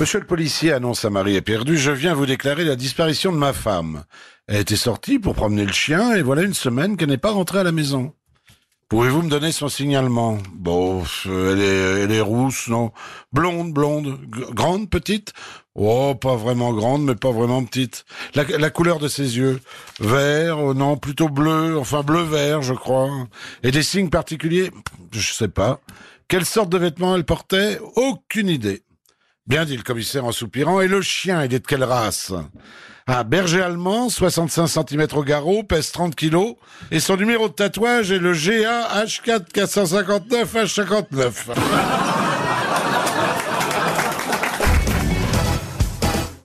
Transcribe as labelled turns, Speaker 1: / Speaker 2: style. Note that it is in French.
Speaker 1: Monsieur le policier annonce à Marie est perdue, je viens vous déclarer la disparition de ma femme. Elle était sortie pour promener le chien et voilà une semaine qu'elle n'est pas rentrée à la maison. Pouvez-vous me donner son signalement? Bon, euh, elle est, elle est rousse, non? Blonde, blonde, grande, petite? Oh, pas vraiment grande, mais pas vraiment petite. La, couleur de ses yeux Vert, oh non, plutôt bleu, enfin bleu-vert, je crois. Et des signes particuliers? Je sais pas. Quelle sorte de vêtements elle portait? Aucune idée. Bien dit le commissaire en soupirant. Et le chien, il est de quelle race? Un berger allemand, 65 cm au garrot, pèse 30 kilos. Et son numéro de tatouage est le GA H4 459 H59.